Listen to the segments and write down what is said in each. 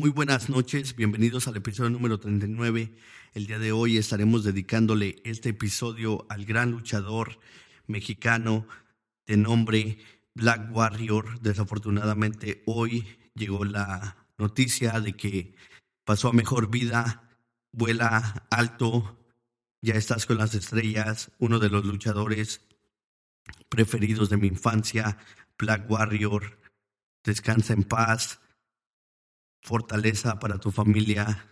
Muy buenas noches, bienvenidos al episodio número 39. El día de hoy estaremos dedicándole este episodio al gran luchador mexicano de nombre Black Warrior. Desafortunadamente hoy llegó la noticia de que pasó a mejor vida, vuela alto, ya estás con las estrellas, uno de los luchadores preferidos de mi infancia, Black Warrior. Descansa en paz, fortaleza para tu familia.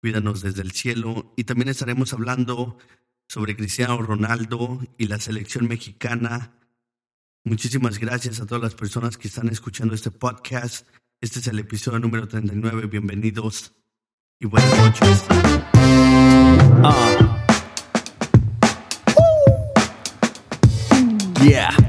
Cuídanos desde el cielo. Y también estaremos hablando sobre Cristiano Ronaldo y la selección mexicana. Muchísimas gracias a todas las personas que están escuchando este podcast. Este es el episodio número 39. Bienvenidos y buenas noches. Uh. Yeah.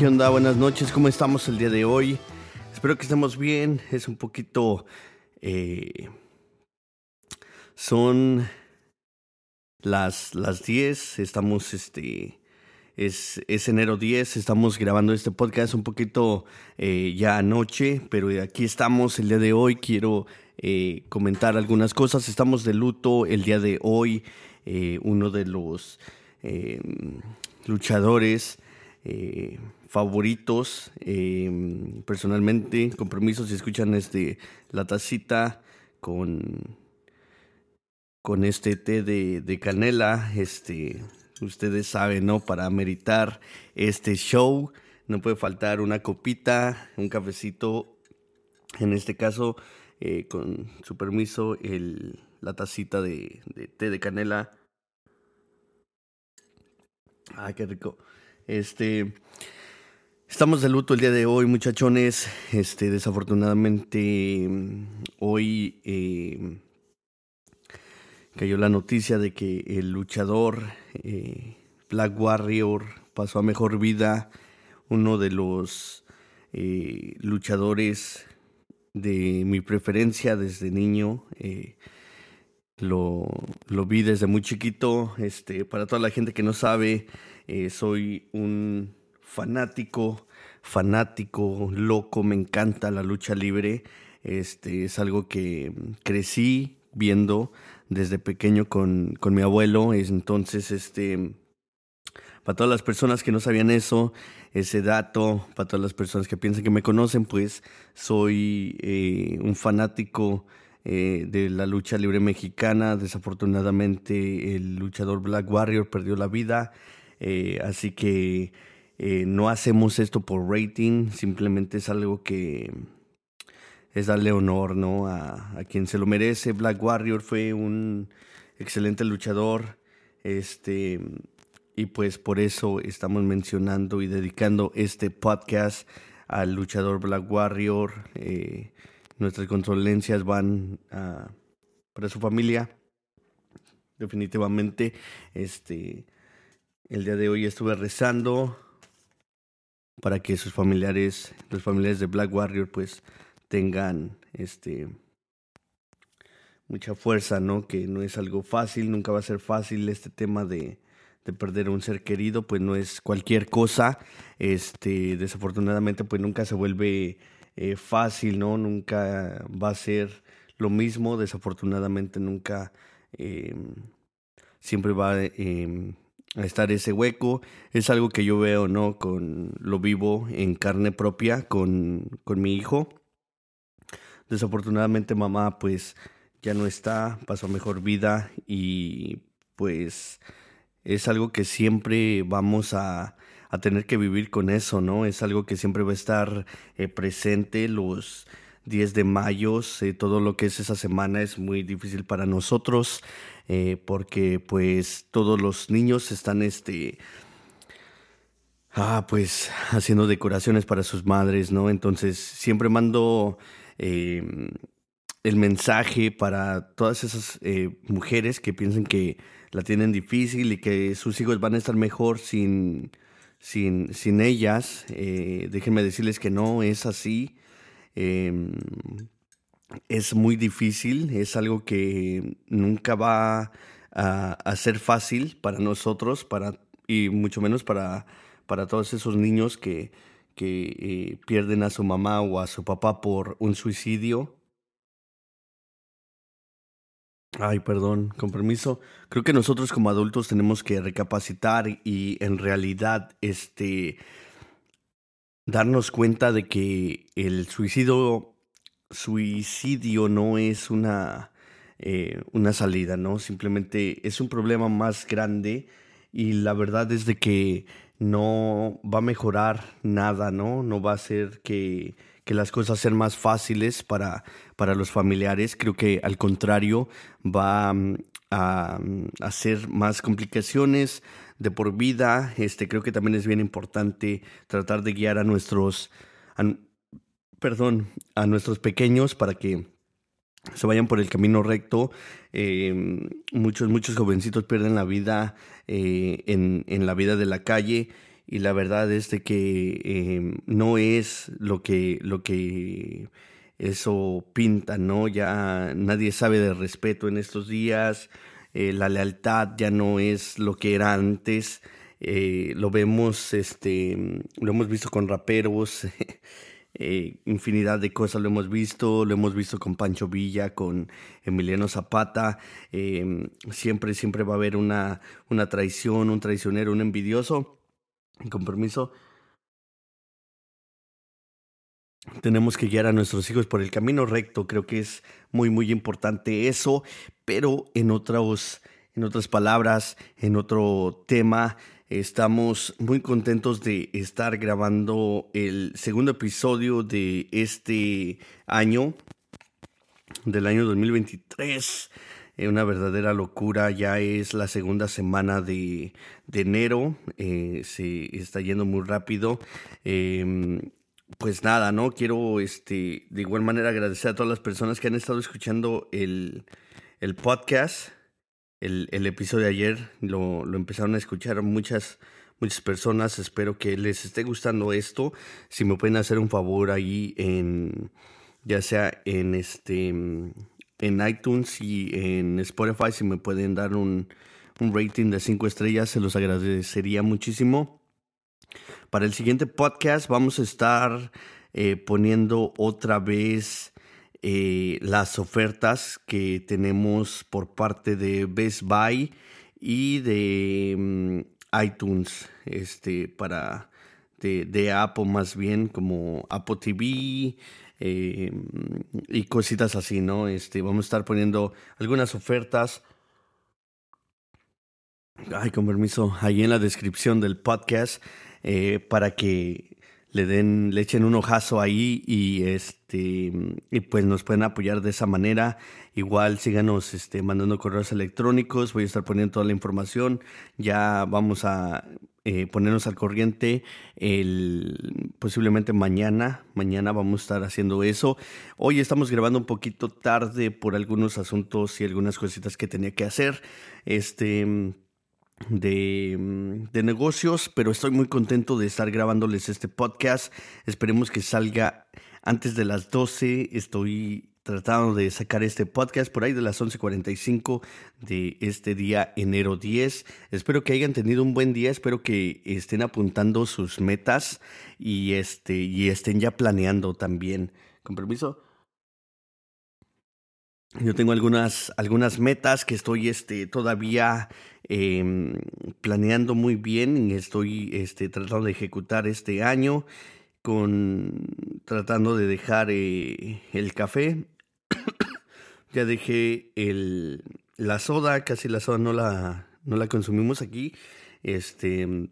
Qué onda? Buenas noches, ¿cómo estamos el día de hoy? Espero que estemos bien. Es un poquito... eh, son las, las 10, estamos, este... Es, es enero 10, estamos grabando este podcast un poquito eh, ya anoche, pero aquí estamos el día de hoy. Quiero eh, comentar algunas cosas. Estamos de luto el día de hoy. Uno de los luchadores favoritos. eh, personalmente, con permiso, si escuchan este, la tacita con, con este té de, de canela, este, ustedes saben, ¿no? Para meritar este show, no puede faltar una copita, un cafecito. En este caso, eh, con su permiso, el, la tacita de, de té de canela. Ah, qué rico. Este. Estamos de luto el día de hoy, muchachones. Este, desafortunadamente, hoy eh, cayó la noticia de que el luchador eh, Black Warrior pasó a mejor vida. Uno de los eh, luchadores de mi preferencia desde niño. lo, lo vi desde muy chiquito. Este, para toda la gente que no sabe, soy un fanático, fanático, loco, me encanta la lucha libre. Este, es algo que crecí viendo desde pequeño con, con mi abuelo. Es Entonces, este, para todas las personas que no sabían eso, ese dato, para todas las personas que piensan que me conocen, pues soy eh, un fanático eh, de la lucha libre mexicana. Desafortunadamente el luchador Black Warrior perdió la vida, eh, así que eh, no hacemos esto por rating, simplemente es algo que es darle honor ¿no? a, quien se lo merece. Black Warrior fue un excelente luchador, este, y pues por eso estamos mencionando y dedicando este podcast al luchador Black Warrior. eh, nuestras condolencias van para su familia. Definitivamente, este, el día de hoy estuve rezando para que sus familiares, los familiares de Black Warrior, pues tengan, este, mucha fuerza, ¿no? Que no es algo fácil, nunca va a ser fácil este tema de, de perder a un ser querido, pues no es cualquier cosa. Este, desafortunadamente, pues nunca se vuelve eh, fácil, ¿no? Nunca va a ser lo mismo, desafortunadamente nunca eh, siempre va a estar ese hueco. Es algo que yo veo, ¿no? Con lo vivo en carne propia con, con mi hijo. Desafortunadamente mamá pues ya no está, pasó mejor vida y pues es algo que siempre vamos a, a tener que vivir con eso, ¿no? Es algo que siempre va a estar eh, presente los 10 de mayo, eh, todo lo que es esa semana es muy difícil para nosotros eh, porque pues todos los niños están este ah pues haciendo decoraciones para sus madres, ¿no? Entonces siempre mando em, el mensaje para todas esas mujeres que piensan que la tienen difícil y que sus hijos van a estar mejor sin sin, sin ellas. Eh, déjenme decirles que no es así. Es muy difícil, es algo que nunca va a, ser fácil para nosotros para, y mucho menos para, para todos esos niños que, que eh, pierden a su mamá o a su papá por un suicidio. Ay, perdón, con permiso. Creo que nosotros como adultos tenemos que recapacitar y en realidad este darnos cuenta de que el suicidio suicidio no es una eh, una salida, ¿no? Simplemente es un problema más grande y la verdad es de que no va a mejorar nada, ¿no? No va a hacer que que las cosas sean más fáciles para, para los familiares. Creo que al contrario va mm, a, mm, hacer más complicaciones de por vida. Este, creo que también es bien importante tratar de guiar a nuestros, perdón, a nuestros pequeños para que se vayan por el camino recto. Eh, muchos, muchos jovencitos pierden la vida eh, en, en la vida de la calle y la verdad es de que em, no es lo que, lo que eso pinta, ¿no? Ya nadie sabe de respeto en estos días, eh, la lealtad ya no es lo que era antes, eh, lo vemos, este, lo hemos visto con raperos, eh, infinidad de cosas lo hemos visto, lo hemos visto con Pancho Villa, con Emiliano Zapata, em, siempre, siempre va a haber una, una traición, un traicionero, un envidioso con permiso, tenemos que guiar a nuestros hijos por el camino recto. Creo que es muy, muy importante eso, pero en, otros, en otras palabras, en otro tema, estamos muy contentos de estar grabando el segundo episodio de este año, del año 2023 una verdadera locura. Ya es la segunda semana de, de enero, eh, se está yendo muy rápido. Em, pues nada, ¿no? Quiero este, de igual manera agradecer a todas las personas que han estado escuchando el, el podcast. El, el, episodio de ayer lo, lo empezaron a escuchar muchas, muchas personas. Espero que les esté gustando esto. Si me pueden hacer un favor ahí en ya sea en este en iTunes y en Spotify si me pueden dar un, rating de 5 estrellas, se los agradecería muchísimo. Para el siguiente podcast vamos a estar eh, poniendo otra vez eh, las ofertas que tenemos por parte de Best Buy y de mm, iTunes, este, para de, de Apple más bien, como Apple TV, eh, y cositas así, ¿no? Este, vamos a estar poniendo algunas ofertas. Ay, con permiso, ahí en la descripción del podcast eh, para que le den, le echen un ojazo ahí y este y pues nos pueden apoyar de esa manera. Igual síganos este, mandando correos electrónicos, voy a estar poniendo toda la información. Ya vamos a eh, ponernos al corriente el, posiblemente mañana. Mañana vamos a estar haciendo eso. Hoy estamos grabando un poquito tarde por algunos asuntos y algunas cositas que tenía que hacer. Este. De, de, negocios, pero estoy muy contento de estar grabándoles este podcast. Esperemos que salga antes de las 12. Estoy tratando de sacar este podcast por ahí de las 11:45 de este día, enero 10. Espero que hayan tenido un buen día, espero que estén apuntando sus metas y, este, y estén ya planeando también. Con permiso. Yo tengo algunas, algunas metas que estoy este, todavía em, planeando muy bien y estoy este, tratando de ejecutar este año con tratando de dejar eh, el café. ya dejé el, la soda, casi la soda no la, no la consumimos aquí. Este,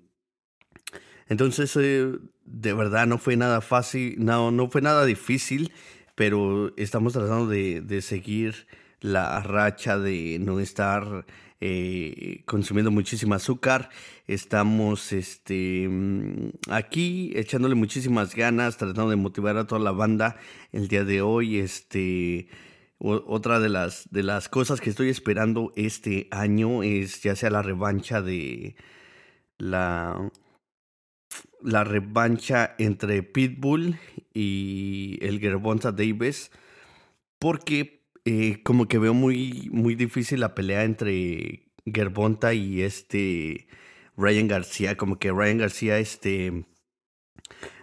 entonces, eh, de verdad no fue nada fácil, no, no fue nada difícil, pero estamos tratando de, de seguir la racha de no estar eh, consumiendo muchísimo azúcar. Estamos este, mm, aquí echándole muchísimas ganas, tratando de motivar a toda la banda el día de hoy. Este, otra de las, de las cosas que estoy esperando este año es ya sea la revancha de la, la revancha entre Pitbull y el Gervonta Davis. Porque eh, como que veo muy, muy difícil la pelea entre Gervonta y este Ryan García. Como que Ryan García este,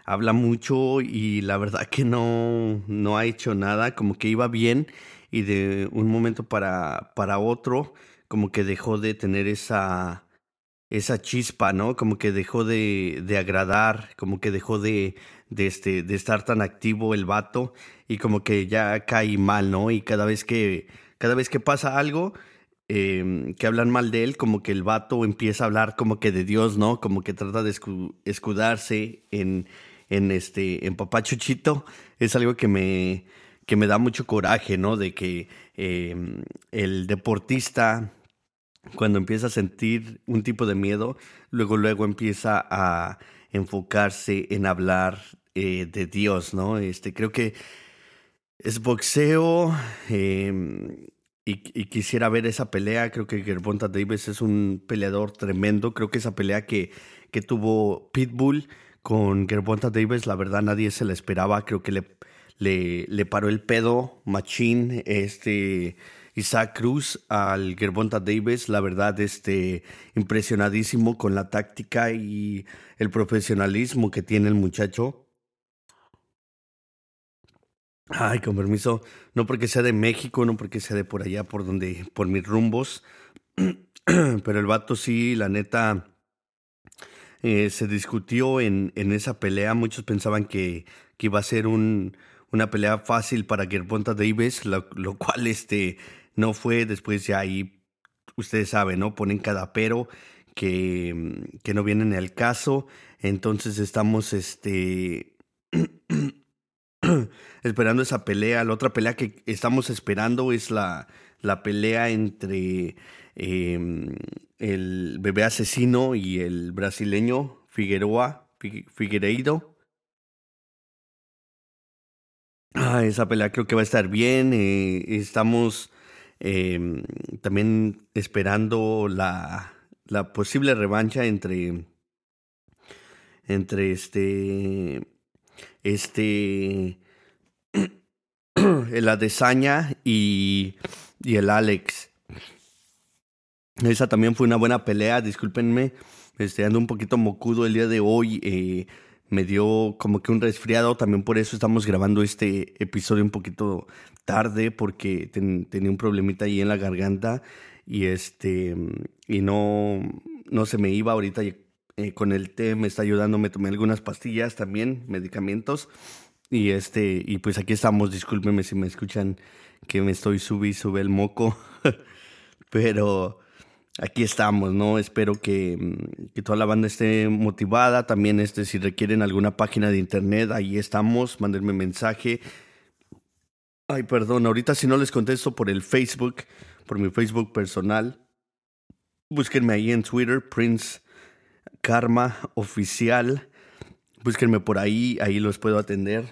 habla mucho y la verdad que no, no ha hecho nada. Como que iba bien y de un momento para, para otro como que dejó de tener esa, esa chispa, ¿no? Como que dejó de, de agradar, como que dejó de, de, este, de estar tan activo el vato y como que ya cae mal, ¿no? Y cada vez que, cada vez que pasa algo, em, que hablan mal de él, como que el vato empieza a hablar como que de Dios, ¿no? Como que trata de escudarse en, en este, en papá Chuchito. Es algo que me, que me da mucho coraje, ¿no? De que em, el deportista, cuando empieza a sentir un tipo de miedo, luego, luego empieza a enfocarse en hablar eh, de Dios, ¿no? Este, creo que es boxeo em, y, quisiera ver esa pelea. Creo que Gervonta Davis es un peleador tremendo. Creo que esa pelea que, que tuvo Pitbull con Gervonta Davis, la verdad nadie se la esperaba. Creo que le, le, le paró el pedo, machín, este Isaac Cruz al Gervonta Davis, la verdad, este, impresionadísimo con la táctica y el profesionalismo que tiene el muchacho. Ay, con permiso, no porque sea de México, no porque sea de por allá, por donde, por mis rumbos, pero el vato sí, la neta, eh, se discutió en, en esa pelea. Muchos pensaban que, que iba a ser un, una pelea fácil para Gervonta Davis, lo, lo, cual este, no fue. Después ya ahí, ustedes saben, ¿no? Ponen cada pero que, que no vienen al caso. Entonces estamos, este... esperando esa pelea. La otra pelea que estamos esperando es la, la pelea entre em, el bebé asesino y el brasileño Figueroa, Figueiredo. Ah, esa pelea creo que va a estar bien. Eh, estamos em, también esperando la, la posible revancha entre entre este este el Adesaña y, y el Alex. Esa también fue una buena pelea, discúlpenme, este, ando un poquito mocudo el día de hoy. Eh, me dio como que un resfriado, también por eso estamos grabando este episodio un poquito tarde porque tenía un problemita ahí en la garganta y este y no no se me iba. Ahorita eh, con el té me está ayudando, me tomé algunas pastillas también, medicamentos. Y este y pues aquí estamos, discúlpenme si me escuchan que me estoy subí sube el moco, pero aquí estamos, ¿no? Espero que, mm, que, toda la banda esté motivada. También, este, si requieren alguna página de internet, ahí estamos. Mándenme mensaje. Ay, perdón, ahorita si no les contesto por el Facebook, por mi Facebook personal, búsquenme ahí en Twitter, Prince Karma Oficial. Búsquenme por ahí, ahí los puedo atender.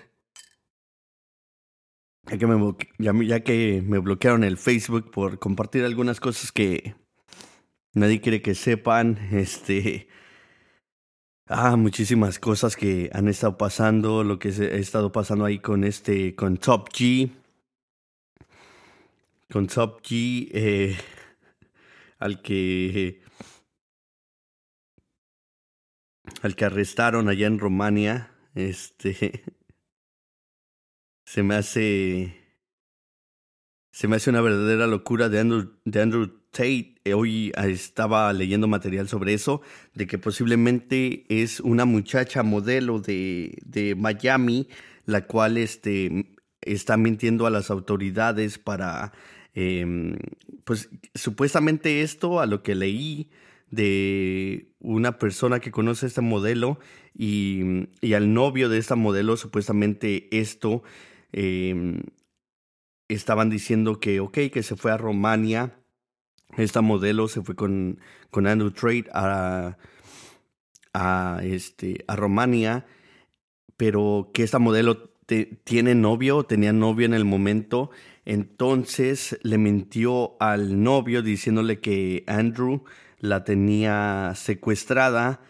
Ya que, me, ya que me bloquearon el Facebook por compartir algunas cosas que, Nadie quiere que sepan, este, ah, muchísimas cosas que han estado pasando, lo que ha estado pasando ahí con este, con Top G, con Top G, eh, al que, al que arrestaron allá en Rumania, este, se me hace, se me hace una verdadera locura de Andrew, de Andrew Tate, eh, hoy ah, estaba leyendo material sobre eso, de que posiblemente es una muchacha modelo de, de Miami la cual este, está mintiendo a las autoridades para, em, pues supuestamente esto, a lo que leí de una persona que conoce este modelo y, y al novio de esta modelo, supuestamente esto, em, estaban diciendo que, ok, que se fue a Romania, esta modelo se fue con, con Andrew Trade a, a, este, a Romania, pero que esta modelo tiene novio, tenía novio en el momento, entonces le mintió al novio diciéndole que Andrew la tenía secuestrada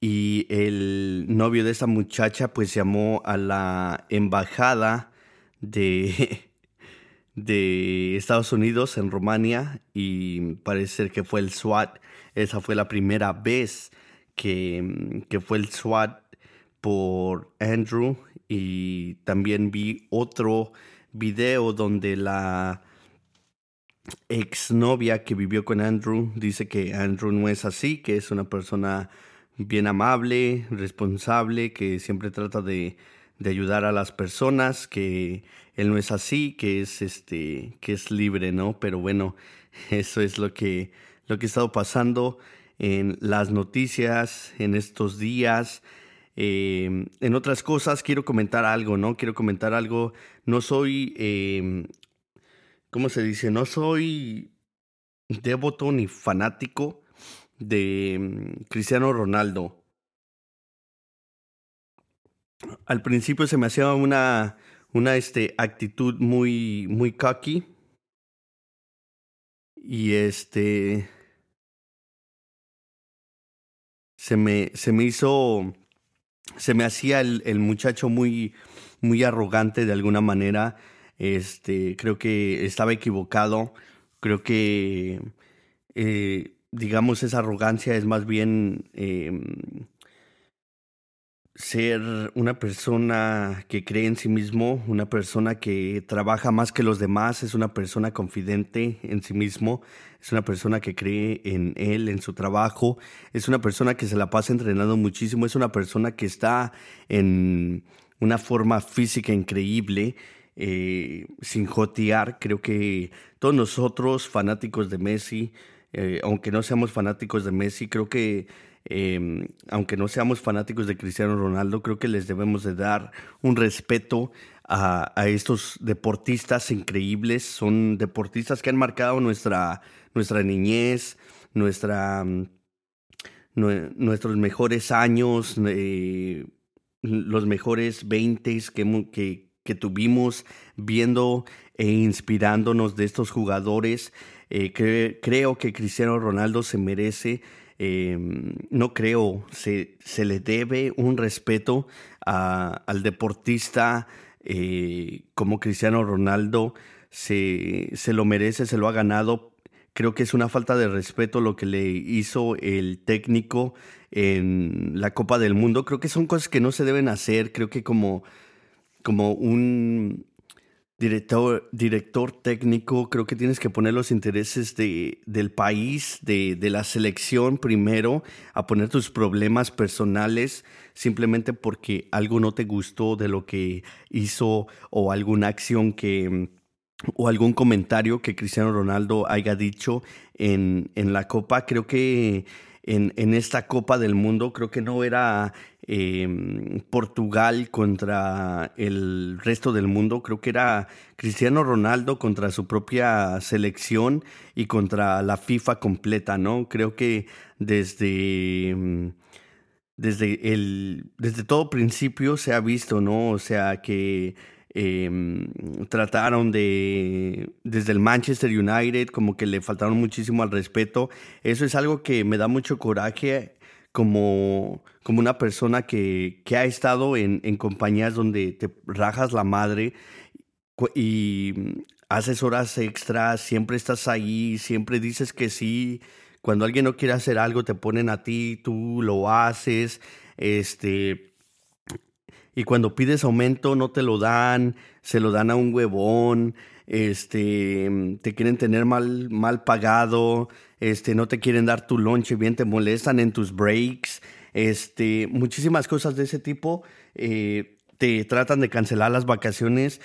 y el novio de esa muchacha pues llamó a la embajada de, de Estados Unidos en Romania y parece que fue el SWAT. Esa fue la primera vez que, que fue el SWAT por Andrew y también vi otro video donde la exnovia que vivió con Andrew dice que Andrew no es así, que es una persona bien amable, responsable, que siempre trata de, de ayudar a las personas, que él no es así, que es este, que es libre, ¿no? Pero bueno, eso es lo que, lo que ha estado pasando en las noticias en estos días. Em, en otras cosas quiero comentar algo, ¿no? Quiero comentar algo. No soy, eh, ¿cómo se dice? No soy devoto ni fanático de em, Cristiano Ronaldo. Al principio se me hacía una, una este, actitud muy, muy cocky. Y este... Se me, se me hizo se me hacía el, el, muchacho muy, muy arrogante de alguna manera. Este, creo que estaba equivocado. Creo que, eh, digamos, esa arrogancia es más bien eh, ser una persona que cree en sí mismo, una persona que trabaja más que los demás, es una persona confidente en sí mismo, es una persona que cree en él, en su trabajo, es una persona que se la pasa entrenando muchísimo, es una persona que está en una forma física increíble, eh, sin jotear. Creo que todos nosotros, fanáticos de Messi, eh, aunque no seamos fanáticos de Messi, creo que eh, aunque no seamos fanáticos de Cristiano Ronaldo, creo que les debemos de dar un respeto a, estos deportistas increíbles. Son deportistas que han marcado nuestra, nuestra niñez, nuestra, nuestros mejores años, eh, los mejores veintes que, que, tuvimos viendo e inspirándonos de estos jugadores. Eh, cre creo que Cristiano Ronaldo se merece eh, no creo, se, se, le debe un respeto al deportista eh, como Cristiano Ronaldo, se, se lo merece, se lo ha ganado. Creo que es una falta de respeto lo que le hizo el técnico en la Copa del Mundo. Creo que son cosas que no se deben hacer. Creo que como, como un, director, director técnico, creo que tienes que poner los intereses de, del país, de, de, la selección primero, a poner tus problemas personales simplemente porque algo no te gustó de lo que hizo o alguna acción que o algún comentario que Cristiano Ronaldo haya dicho en, en la Copa. Creo que en, en, esta Copa del Mundo. Creo que no era eh, Portugal contra el resto del mundo. Creo que era Cristiano Ronaldo contra su propia selección y contra la FIFA completa, ¿no? Creo que desde... Mm, desde, el, desde todo principio se ha visto, ¿no? O sea, que eh, trataron de, desde el Manchester United, como que le faltaron muchísimo al respeto. Eso es algo que me da mucho coraje como, como una persona que, que ha estado en, en compañías donde te rajas la madre y haces horas extras, siempre estás ahí, siempre dices que sí. Cuando alguien no quiere hacer algo, te ponen a ti, tú lo haces. Este, y cuando pides aumento no te lo dan, se lo dan a un huevón, este, te quieren tener mal, mal pagado, este, no te quieren dar tu lunch bien, te molestan en tus breaks, este, muchísimas cosas de ese tipo. Eh, te tratan de cancelar las vacaciones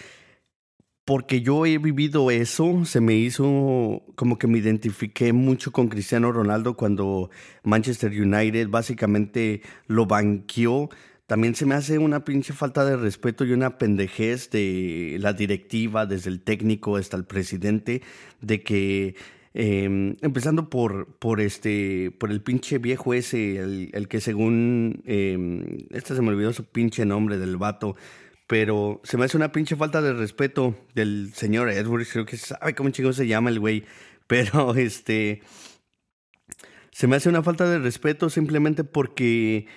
porque yo he vivido eso, se me hizo como que me identifiqué mucho con Cristiano Ronaldo cuando Manchester United básicamente lo banqueó. También se me hace una pinche falta de respeto y una pendejez de la directiva, desde el técnico hasta el presidente, de que em, empezando por, por este, por el pinche viejo ese, el, que según, eh, este se me olvidó su pinche nombre del vato, pero se me hace una pinche falta de respeto del señor Edwards, creo que sabe cómo chingo se llama el güey, pero este, se me hace una falta de respeto simplemente porque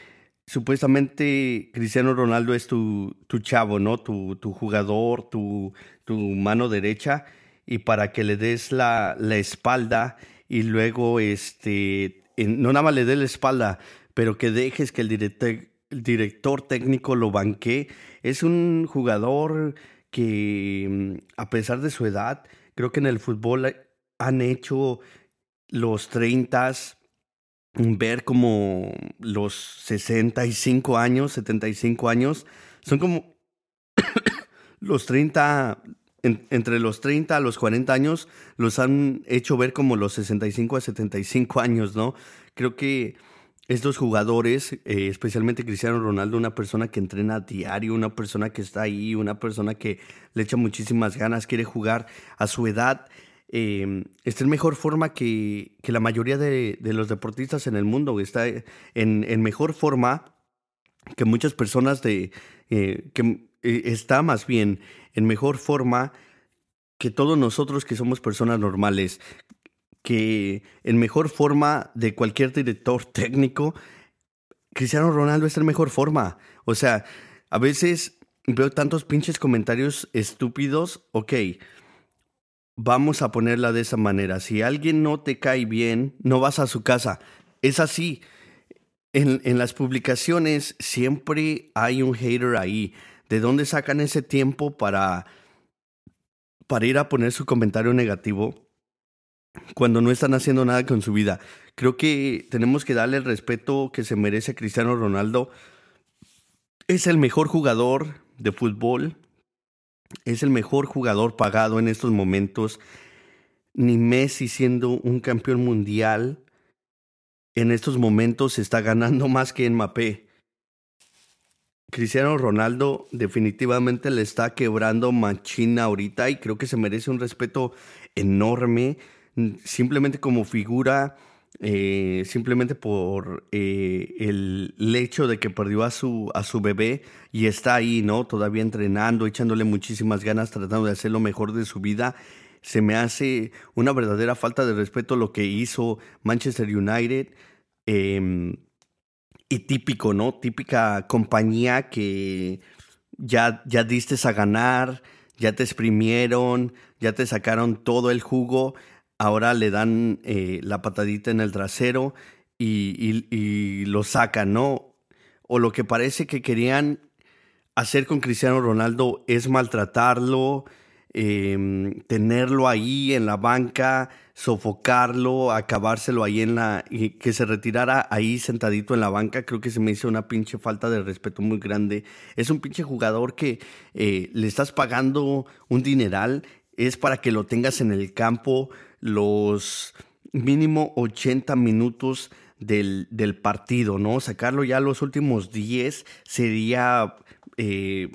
supuestamente Cristiano Ronaldo es tu, tu chavo, ¿no? Tu, tu jugador, tu, tu mano derecha, y para que le des la, la espalda y luego, este, no nada más le des la espalda, pero que dejes que el director, el director técnico lo banquee es un jugador que, mm, a pesar de su edad, creo que en el fútbol han hecho los 30 ver como los 65 años, 75 años. Son como los 30, entre los 30 a los 40 años, los han hecho ver como los 65 a 75 años, ¿no? Creo que estos jugadores, eh, especialmente Cristiano Ronaldo, una persona que entrena a diario, una persona que está ahí, una persona que le echa muchísimas ganas, quiere jugar a su edad, eh, está en mejor forma que, que la mayoría de, de, los deportistas en el mundo, está en, en mejor forma que muchas personas de, eh, que eh, está más bien en mejor forma que todos nosotros que somos personas normales que en mejor forma de cualquier director técnico, Cristiano Ronaldo está en mejor forma. O sea, a veces veo tantos pinches comentarios estúpidos. Ok, vamos a ponerla de esa manera. Si alguien no te cae bien, no vas a su casa. Es así. En, en las publicaciones siempre hay un hater ahí. ¿De dónde sacan ese tiempo para, para ir a poner su comentario negativo? cuando no están haciendo nada con su vida. Creo que tenemos que darle el respeto que se merece a Cristiano Ronaldo. Es el mejor jugador de fútbol. Es el mejor jugador pagado en estos momentos. Ni Messi siendo un campeón mundial en estos momentos está ganando más que Mbappé. Cristiano Ronaldo definitivamente le está quebrando machina ahorita y creo que se merece un respeto enorme simplemente como figura, eh, simplemente por eh, el, hecho de que perdió a su, a su bebé y está ahí, ¿no? Todavía entrenando, echándole muchísimas ganas, tratando de hacer lo mejor de su vida. Se me hace una verdadera falta de respeto lo que hizo Manchester United. Em, y típico, ¿no? Típica compañía que ya, ya diste a ganar, ya te exprimieron, ya te sacaron todo el jugo ahora le dan eh, la patadita en el trasero y, lo sacan, ¿no? O lo que parece que querían hacer con Cristiano Ronaldo es maltratarlo, em, tenerlo ahí en la banca, sofocarlo, acabárselo ahí en la... que se retirara ahí sentadito en la banca, creo que se me hizo una pinche falta de respeto muy grande. Es un pinche jugador que eh, le estás pagando un dineral, es para que lo tengas en el campo los mínimo 80 minutos del, del partido, ¿no? Sacarlo ya los últimos 10 sería eh,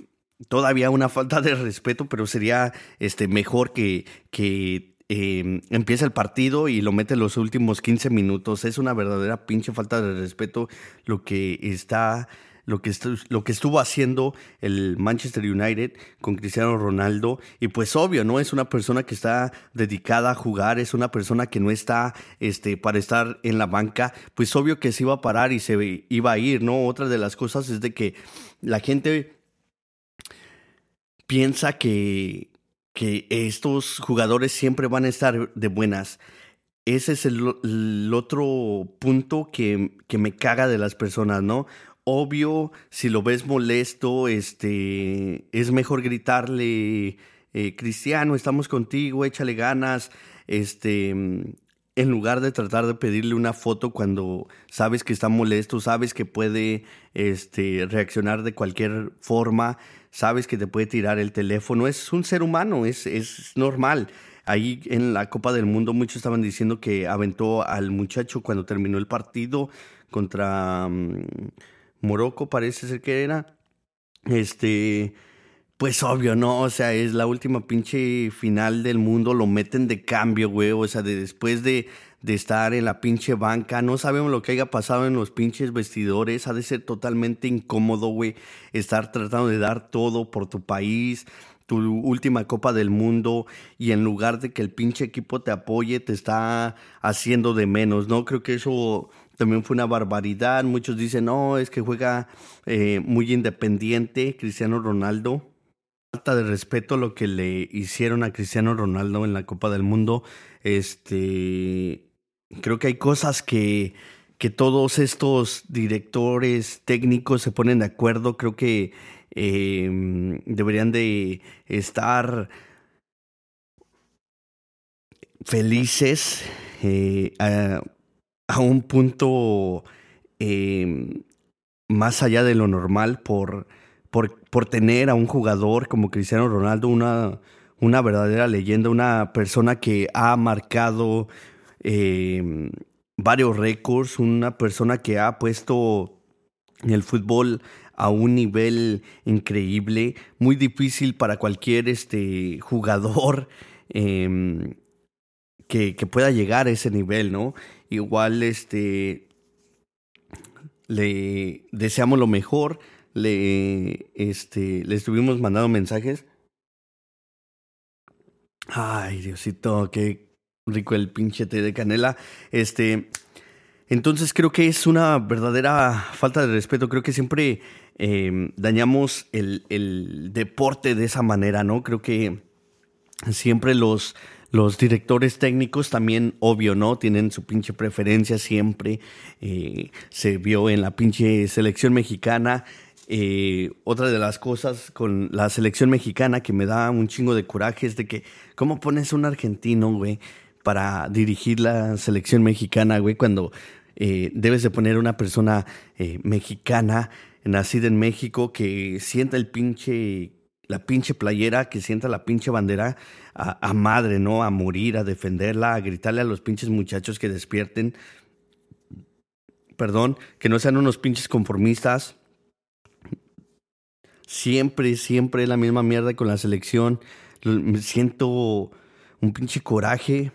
todavía una falta de respeto, pero sería este, mejor que, que empiece el partido y lo mete los últimos 15 minutos. Es una verdadera pinche falta de respeto lo que está lo que, lo que estuvo haciendo el Manchester United con Cristiano Ronaldo. Y pues obvio, ¿no? Es una persona que está dedicada a jugar, es una persona que no está este, para estar en la banca. Pues obvio que se iba a parar y se iba a ir, ¿no? Otra de las cosas es de que la gente piensa que, que estos jugadores siempre van a estar de buenas. Ese es el, otro punto que, que me caga de las personas, ¿no? Obvio, si lo ves molesto, este, es mejor gritarle, eh, Cristiano, estamos contigo, échale ganas, este, en lugar de tratar de pedirle una foto cuando sabes que está molesto, sabes que puede este, reaccionar de cualquier forma, sabes que te puede tirar el teléfono, es un ser humano, es, es normal. Ahí en la Copa del Mundo muchos estaban diciendo que aventó al muchacho cuando terminó el partido contra um, Morocco, parece ser que era. Este, pues obvio, ¿no? O sea, es la última pinche final del mundo, lo meten de cambio, güey. O sea, de, después de, de estar en la pinche banca, no sabemos lo que haya pasado en los pinches vestidores, ha de ser totalmente incómodo, güey, estar tratando de dar todo por tu país tu última Copa del Mundo y en lugar de que el pinche equipo te apoye, te está haciendo de menos, ¿no? Creo que eso también fue una barbaridad. Muchos dicen, no, es que juega eh, muy independiente Cristiano Ronaldo. Falta de respeto lo que le hicieron a Cristiano Ronaldo en la Copa del Mundo. Este, creo que hay cosas que, que todos estos directores técnicos se ponen de acuerdo. Creo que Em, deberían de estar felices eh, un punto em, más allá de lo normal por, por, por, tener a un jugador como Cristiano Ronaldo, una, una verdadera leyenda, una persona que ha marcado em, varios récords, una persona que ha puesto el fútbol a un nivel increíble, muy difícil para cualquier este, jugador em, que, pueda llegar a ese nivel, ¿no? Igual este, le deseamos lo mejor, le, este, le estuvimos mandando mensajes. Ay, Diosito, qué rico el pinche té de canela. Este, entonces creo que es una verdadera falta de respeto. Creo que siempre Em, dañamos el, el, deporte de esa manera, ¿no? Creo que siempre los, los directores técnicos también, obvio, ¿no? Tienen su pinche preferencia siempre. Eh, se vio en la pinche selección mexicana. Eh, otra de las cosas con la selección mexicana que me da un chingo de coraje es de que, ¿cómo pones un argentino, güey, para dirigir la selección mexicana, güey, cuando eh, debes de poner una persona mexicana? nacida en México, que sienta el pinche, la pinche playera, que sienta la pinche bandera a, madre, ¿no? A morir, a defenderla, a gritarle a los pinches muchachos que despierten. Perdón, que no sean unos pinches conformistas. Siempre, siempre la misma mierda con la selección. Me siento un pinche coraje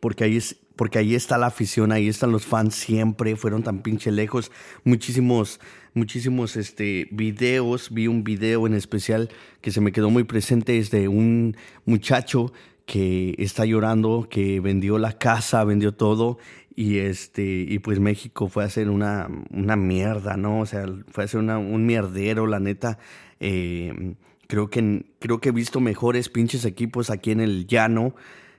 porque ahí es, porque ahí está la afición, ahí están los fans siempre, fueron tan pinche lejos. Muchísimos, muchísimos este, videos, vi un video en especial que se me quedó muy presente, es de un muchacho que está llorando, que vendió la casa, vendió todo y este y pues México fue a hacer una, una mierda, ¿no? O sea, fue a hacer una, un mierdero, la neta. Eh, creo que creo que he visto mejores pinches equipos aquí en el llano.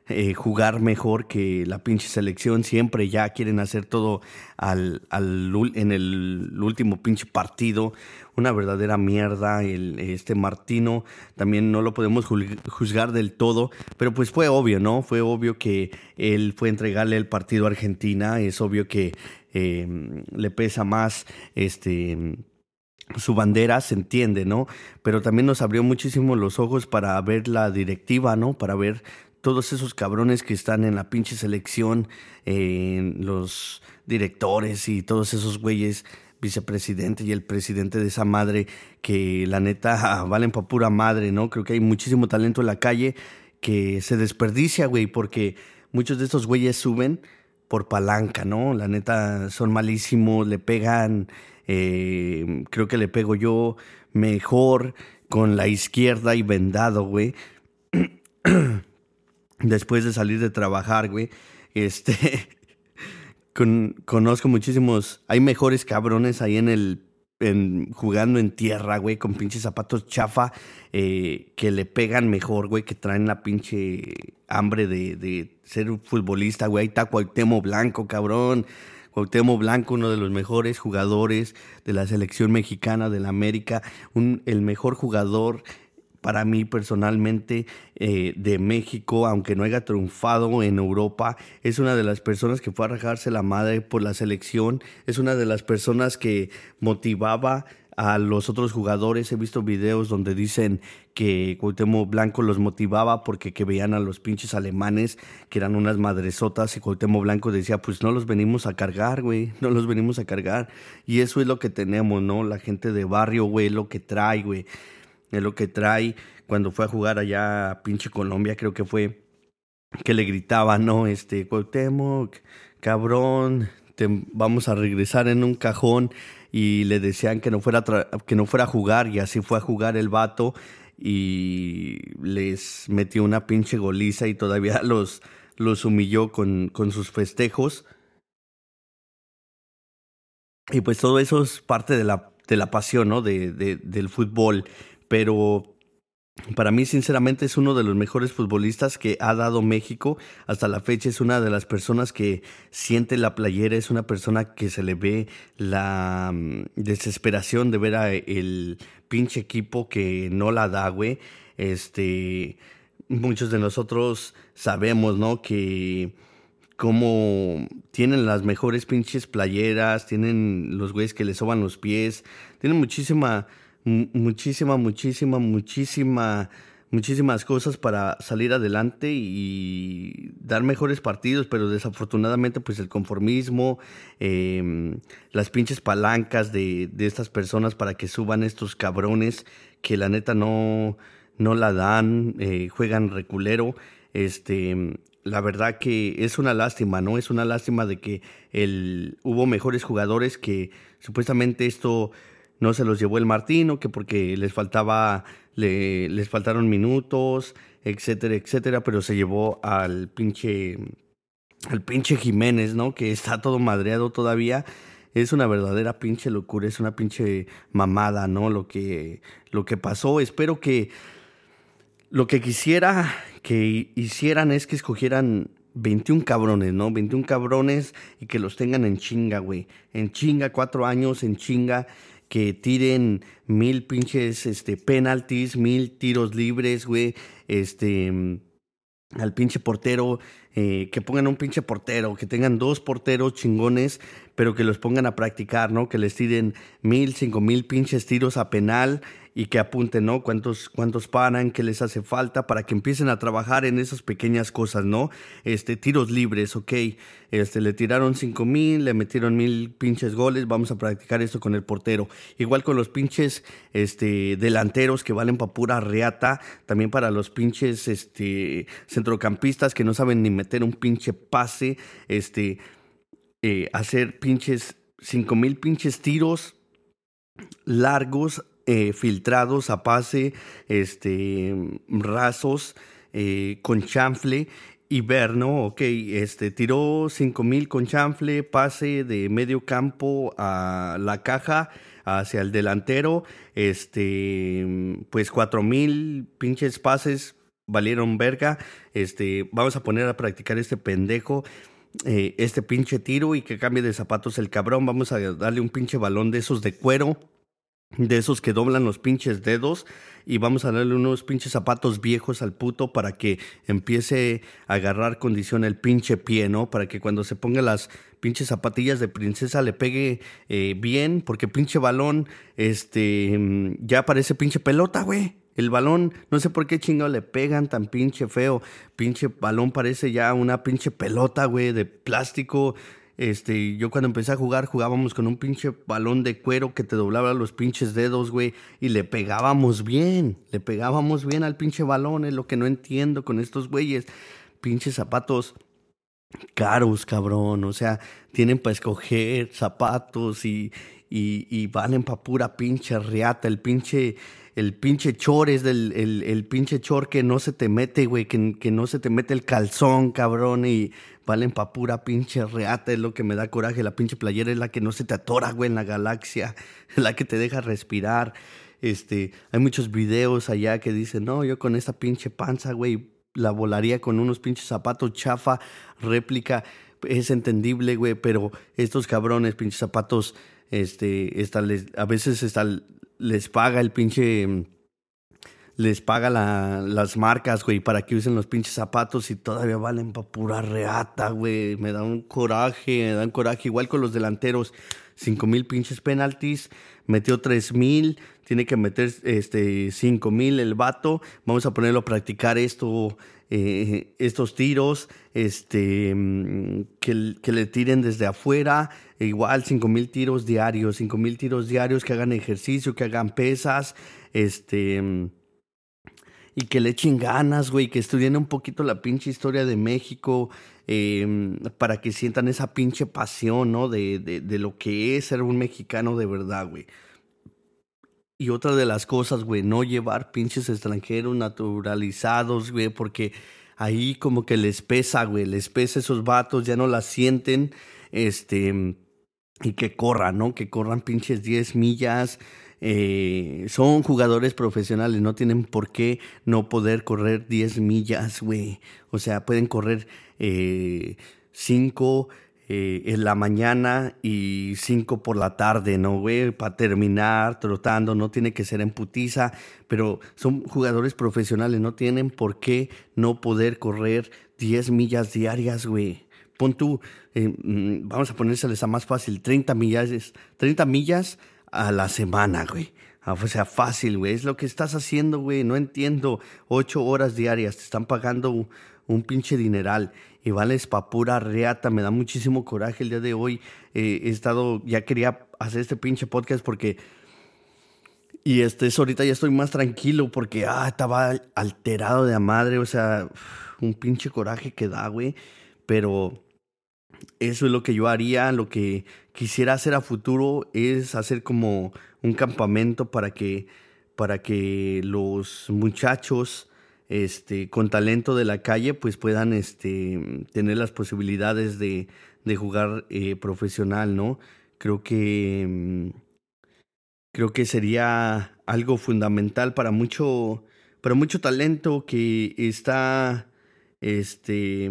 Eh, jugar mejor que la pinche selección. Siempre ya quieren hacer todo al, al, en el último pinche partido. Una verdadera mierda. El, este Martino también no lo podemos juzgar del todo. Pero pues fue obvio, ¿no? Fue obvio que él fue a entregarle el partido a Argentina. Es obvio que eh, le pesa más este su bandera se entiende, ¿no? Pero también nos abrió muchísimo los ojos para ver la directiva, ¿no? Para ver todos esos cabrones que están en la pinche selección, los directores y todos esos güeyes, vicepresidente y el presidente de esa madre, que la neta valen pa' pura madre, ¿no? Creo que hay muchísimo talento en la calle que se desperdicia, güey, porque muchos de estos güeyes suben por palanca, ¿no? La neta son malísimos, le pegan, eh, creo que le pego yo mejor con la izquierda y vendado, güey. después de salir de trabajar, güey, este, conozco muchísimos, hay mejores cabrones ahí en el, en, jugando en tierra, güey, con pinches zapatos chafa, eh, que le pegan mejor, güey, que traen la pinche hambre de, de ser futbolista, güey, ahí está Cuauhtémoc Blanco, cabrón. Cuauhtémoc Blanco, uno de los mejores jugadores de la selección mexicana de la América, el mejor jugador para mí personalmente eh, de México, aunque no haya triunfado en Europa, es una de las personas que fue a rajarse la madre por la selección, es una de las personas que motivaba a los otros jugadores. He visto videos donde dicen que Cuauhtémoc Blanco los motivaba porque que veían a los pinches alemanes que eran unas madresotas y Cuauhtémoc Blanco decía, pues no los venimos a cargar, güey, no los venimos a cargar. Y eso es lo que tenemos, ¿no? La gente de barrio, güey, lo que trae, güey. Es lo que trae cuando fue a jugar allá a pinche Colombia, creo que fue que le gritaba, ¿no? Este, Cuauhtémoc, cabrón, vamos a regresar en un cajón y le decían que no fuera que no fuera a jugar y así fue a jugar el vato y les metió una pinche goliza y todavía los, los humilló con, con sus festejos. Y pues todo eso es parte de la, de la pasión, ¿no? De, del fútbol. Pero para mí, sinceramente, es uno de los mejores futbolistas que ha dado México. Hasta la fecha es una de las personas que siente la playera, es una persona que se le ve la mm, desesperación de ver a el pinche equipo que no la da, güey. Este, muchos de nosotros sabemos, ¿no? Que como tienen las mejores pinches playeras, tienen los güeyes que le soban los pies, tienen muchísima muchísima, muchísima, muchísima, muchísimas cosas para salir adelante y dar mejores partidos, pero desafortunadamente pues el conformismo, em, las pinches palancas de, de, estas personas para que suban estos cabrones que la neta no, no la dan, eh, juegan reculero, este... La verdad que es una lástima, ¿no? Es una lástima de que el, hubo mejores jugadores que supuestamente esto no se los llevó el Martino, que porque les faltaba, le, les faltaron minutos, etcétera, etcétera, pero se llevó al pinche, al pinche Jiménez, ¿no? Que está todo madreado todavía. Es una verdadera pinche locura, es una pinche mamada, ¿no? Lo que, lo que pasó. Espero que lo que quisiera que hicieran es que escogieran 21 cabrones, ¿no? 21 cabrones y que los tengan en chinga, güey. En chinga, cuatro años, en chinga que tiren mil pinches este, penalties, mil tiros libres, güey, este, al pinche portero, eh, que pongan un pinche portero, que tengan dos porteros chingones, pero que los pongan a practicar, ¿no? Que les tiren mil, cinco mil pinches tiros a penal y que apunten, ¿no? Cuántos, cuántos paran, qué les hace falta para que empiecen a trabajar en esas pequeñas cosas, ¿no? Este, tiros libres, ok. Este, le tiraron cinco mil, le metieron mil pinches goles, vamos a practicar esto con el portero. Igual con los pinches, este, delanteros que valen para pura reata, también para los pinches, este, centrocampistas que no saben ni meter un pinche pase, este, eh, hacer pinches cinco mil pinches tiros largos eh, filtrados a pase, este, rasos, eh, con chanfle y ver, ¿no? Ok, este, tiró 5000 con chanfle, pase de medio campo a la caja hacia el delantero, este, pues 4000 pinches pases valieron verga, este, vamos a poner a practicar este pendejo. Eh, este pinche tiro y que cambie de zapatos el cabrón. Vamos a darle un pinche balón de esos de cuero de esos que doblan los pinches dedos y vamos a darle unos pinches zapatos viejos al puto para que empiece a agarrar condición el pinche pie, ¿no? Para que cuando se ponga las pinches zapatillas de princesa le pegue eh, bien, porque pinche balón, este, mm, ya parece pinche pelota, güey. El balón, no sé por qué chingado le pegan tan pinche feo. Pinche balón parece ya una pinche pelota, güey, de plástico este, yo cuando empecé a jugar, jugábamos con un pinche balón de cuero que te doblaba los pinches dedos, güey, y le pegábamos bien, le pegábamos bien al pinche balón, es lo que no entiendo con estos güeyes. Pinches zapatos caros, cabrón, o sea, tienen para escoger zapatos y, y, y valen pa' pura pinche riata, el pinche el pinche chor es del, el, el pinche chor que no se te mete, güey, que, no se te mete el calzón, cabrón, y valen pa' pura pinche reata, es lo que me da coraje. La pinche playera es la que no se te atora, güey, en la galaxia, la que te deja respirar. Este, hay muchos videos allá que dicen, no, yo con esta pinche panza, güey, la volaría con unos pinches zapatos chafa, réplica. Es entendible, güey, pero estos cabrones, pinches zapatos, este, a veces está, les paga el pinche les paga las marcas, güey, para que usen los pinches zapatos y todavía valen pa' pura reata, güey. Me da un coraje, me da un coraje. Igual con los delanteros, cinco mil pinches penaltis, metió tres mil, tiene que meter este cinco mil el vato. Vamos a ponerlo a practicar esto, eh, estos tiros, este, mm, que, que, le tiren desde afuera. Igual cinco mil tiros diarios, cinco mil tiros diarios, que hagan ejercicio, que hagan pesas, este mm, y que le echen ganas, güey, que estudien un poquito la pinche historia de México, em, para que sientan esa pinche pasión, ¿no? De, de, de, lo que es ser un mexicano de verdad, güey. Y otra de las cosas, güey, no llevar pinches extranjeros naturalizados, güey, porque ahí como que les pesa, güey, les pesa esos vatos, ya no la sienten, este, y que corran, ¿no? Que corran pinches 10 millas, eh, son jugadores profesionales, no tienen por qué no poder correr 10 millas, güey. O sea, pueden correr 5 eh, eh, en la mañana y 5 por la tarde, ¿no, güey? Para terminar trotando, no tiene que ser en putiza, pero son jugadores profesionales, no tienen por qué no poder correr 10 millas diarias, güey. Pon tú, mm, vamos a ponérseles a más fácil, 30 millas, 30 millas a la semana, güey. Ah, o sea, fácil, güey. Es lo que estás haciendo, güey. No entiendo. Ocho horas diarias. Te están pagando un, pinche dineral. Y vales pa' pura reata. Me da muchísimo coraje el día de hoy. Eh, he estado, ya quería hacer este pinche podcast porque... Y este, ahorita ya estoy más tranquilo porque, ah, estaba alterado de a madre. O sea, un pinche coraje que da, güey. Pero eso es lo que yo haría, lo que quisiera hacer a futuro es hacer como un campamento para que, para que los muchachos este, con talento de la calle pues puedan este, tener las posibilidades de, jugar eh, profesional, ¿no? Creo que, mm, creo que sería algo fundamental para mucho, para mucho talento que está este,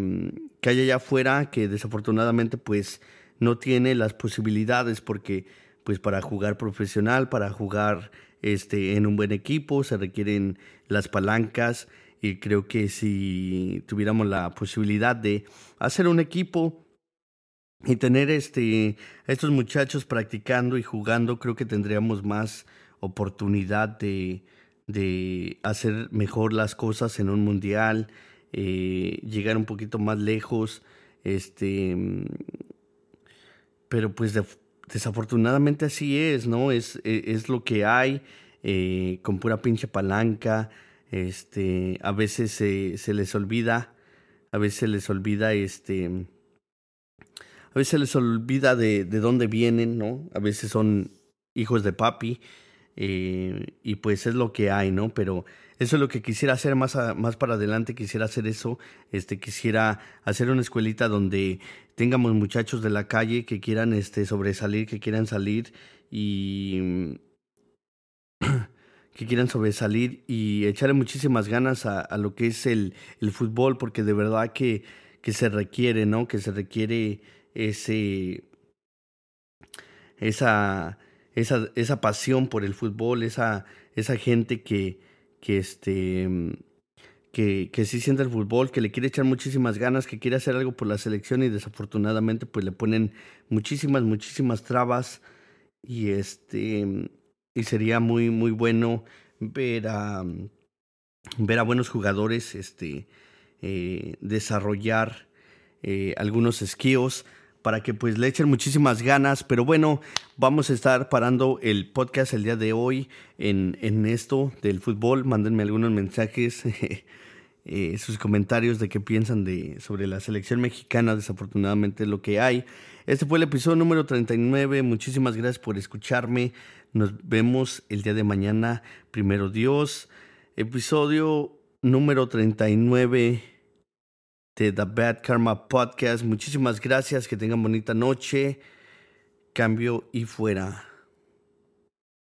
que hay allá afuera que desafortunadamente pues no tiene las posibilidades porque pues para jugar profesional, para jugar este, en un buen equipo se requieren las palancas y creo que si tuviéramos la posibilidad de hacer un equipo y tener este, estos muchachos practicando y jugando, creo que tendríamos más oportunidad de, de hacer mejor las cosas en un mundial, eh, llegar un poquito más lejos, este, pero pues desafortunadamente así es, ¿no? Es, e, es, lo que hay, eh, con pura pinche palanca, este, a veces se, se les olvida, a veces les olvida, este, a veces les olvida de, de dónde vienen, ¿no? A veces son hijos de papi, eh, y pues es lo que hay, ¿no? Pero eso es lo que quisiera hacer más, más para adelante, quisiera hacer eso, este, quisiera hacer una escuelita donde tengamos muchachos de la calle que quieran este, sobresalir, que quieran salir y que quieran sobresalir y echarle muchísimas ganas a, lo que es el, el, fútbol, porque de verdad que, que se requiere, ¿no? Que se requiere ese, esa, esa, esa pasión por el fútbol, esa, esa gente que, que, este, que, que sí siente el fútbol, que le quiere echar muchísimas ganas, que quiere hacer algo por la selección y desafortunadamente pues le ponen muchísimas, muchísimas trabas y este y sería muy, muy bueno ver a, ver a buenos jugadores este, eh, desarrollar eh, algunos esquíos para que pues le echen muchísimas ganas. Pero bueno, vamos a estar parando el podcast el día de hoy en, en esto del fútbol. Mándenme algunos mensajes, eh, sus comentarios de qué piensan de, sobre la selección mexicana. Desafortunadamente lo que hay. Este fue el episodio número 39. Muchísimas gracias por escucharme. Nos vemos el día de mañana. Primero Dios. Episodio número 39 de The Bad Karma Podcast. Muchísimas gracias, que tengan bonita noche. Cambio y fuera.